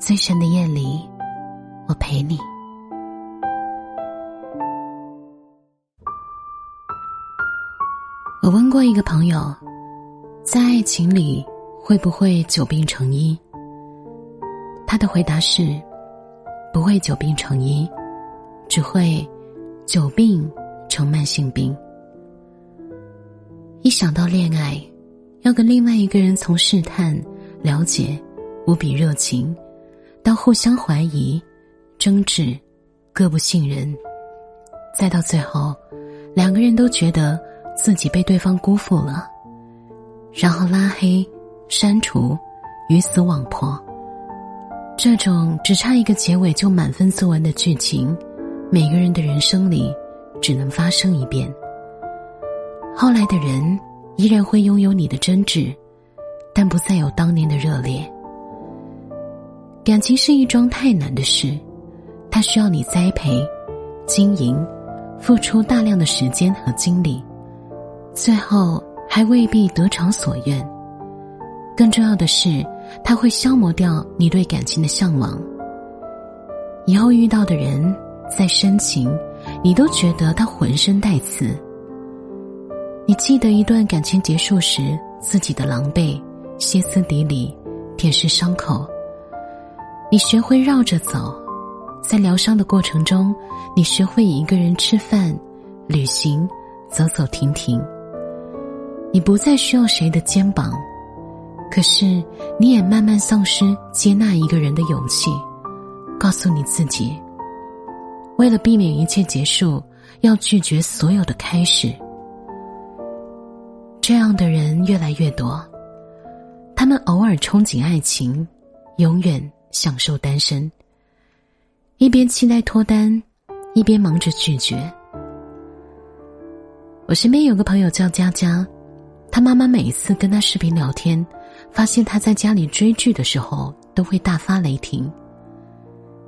最深的夜里，我陪你。我问过一个朋友，在爱情里会不会久病成医？他的回答是：不会久病成医，只会久病成慢性病。一想到恋爱，要跟另外一个人从试探、了解、无比热情，到互相怀疑、争执、各不信任，再到最后，两个人都觉得。自己被对方辜负了，然后拉黑、删除、鱼死网破。这种只差一个结尾就满分作文的剧情，每个人的人生里只能发生一遍。后来的人依然会拥有你的真挚，但不再有当年的热烈。感情是一桩太难的事，它需要你栽培、经营，付出大量的时间和精力。最后还未必得偿所愿。更重要的是，它会消磨掉你对感情的向往。以后遇到的人再深情，你都觉得他浑身带刺。你记得一段感情结束时自己的狼狈、歇斯底里、舔舐伤口。你学会绕着走，在疗伤的过程中，你学会一个人吃饭、旅行、走走停停。你不再需要谁的肩膀，可是你也慢慢丧失接纳一个人的勇气。告诉你自己，为了避免一切结束，要拒绝所有的开始。这样的人越来越多，他们偶尔憧憬爱情，永远享受单身。一边期待脱单，一边忙着拒绝。我身边有个朋友叫佳佳。他妈妈每次跟他视频聊天，发现他在家里追剧的时候都会大发雷霆。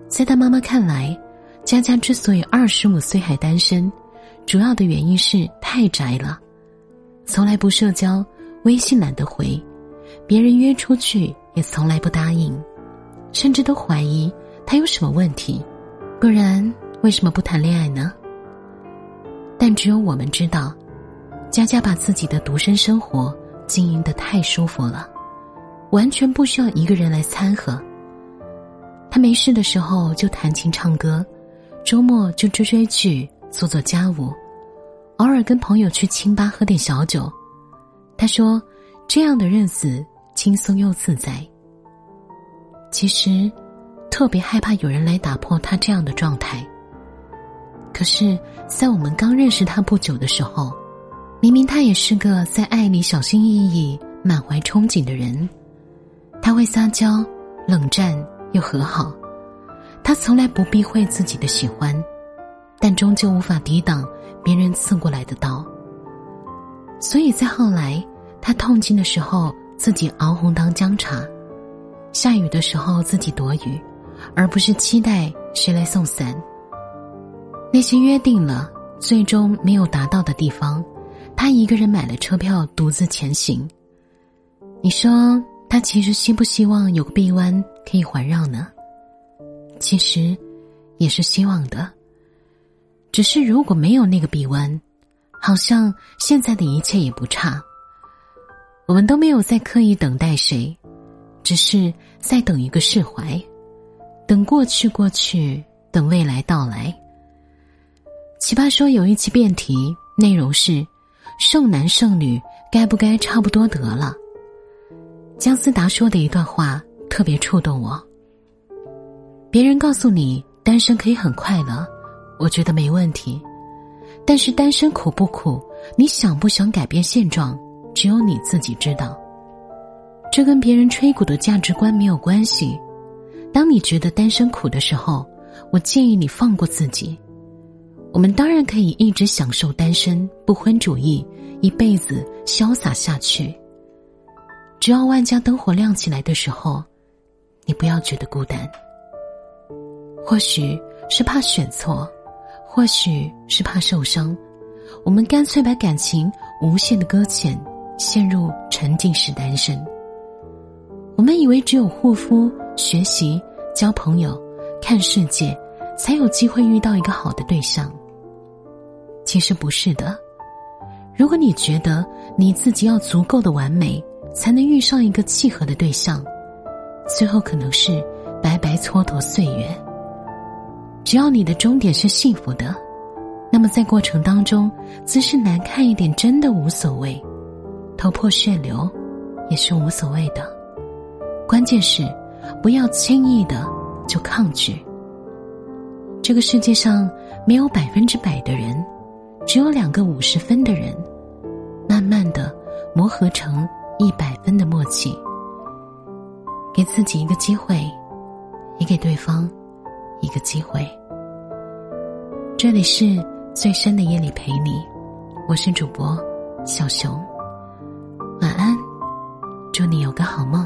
在他妈妈看来，佳佳之所以二十五岁还单身，主要的原因是太宅了，从来不社交，微信懒得回，别人约出去也从来不答应，甚至都怀疑他有什么问题，不然为什么不谈恋爱呢？但只有我们知道。佳佳把自己的独身生活经营的太舒服了，完全不需要一个人来掺和。他没事的时候就弹琴唱歌，周末就追追剧、做做家务，偶尔跟朋友去清吧喝点小酒。他说：“这样的日子轻松又自在。”其实，特别害怕有人来打破他这样的状态。可是，在我们刚认识他不久的时候。明明他也是个在爱里小心翼翼、满怀憧憬的人，他会撒娇、冷战又和好，他从来不避讳自己的喜欢，但终究无法抵挡别人刺过来的刀。所以在后来，他痛经的时候自己熬红糖姜茶，下雨的时候自己躲雨，而不是期待谁来送伞。那些约定了最终没有达到的地方。他一个人买了车票，独自前行。你说他其实希不希望有个臂弯可以环绕呢？其实，也是希望的。只是如果没有那个臂弯，好像现在的一切也不差。我们都没有在刻意等待谁，只是在等一个释怀，等过去过去，等未来到来。奇葩说有一期辩题，内容是。剩男剩女该不该差不多得了？姜思达说的一段话特别触动我。别人告诉你单身可以很快乐，我觉得没问题。但是单身苦不苦？你想不想改变现状？只有你自己知道。这跟别人吹鼓的价值观没有关系。当你觉得单身苦的时候，我建议你放过自己。我们当然可以一直享受单身、不婚主义，一辈子潇洒下去。只要万家灯火亮起来的时候，你不要觉得孤单。或许是怕选错，或许是怕受伤，我们干脆把感情无限的搁浅，陷入沉浸式单身。我们以为只有护肤、学习、交朋友、看世界，才有机会遇到一个好的对象。其实不是的。如果你觉得你自己要足够的完美，才能遇上一个契合的对象，最后可能是白白蹉跎岁月。只要你的终点是幸福的，那么在过程当中姿势难看一点真的无所谓，头破血流也是无所谓的。关键是，不要轻易的就抗拒。这个世界上没有百分之百的人，只有两个五十分的人，慢慢的磨合成一百分的默契。给自己一个机会，也给对方一个机会。这里是最深的夜里陪你，我是主播小熊，晚安，祝你有个好梦。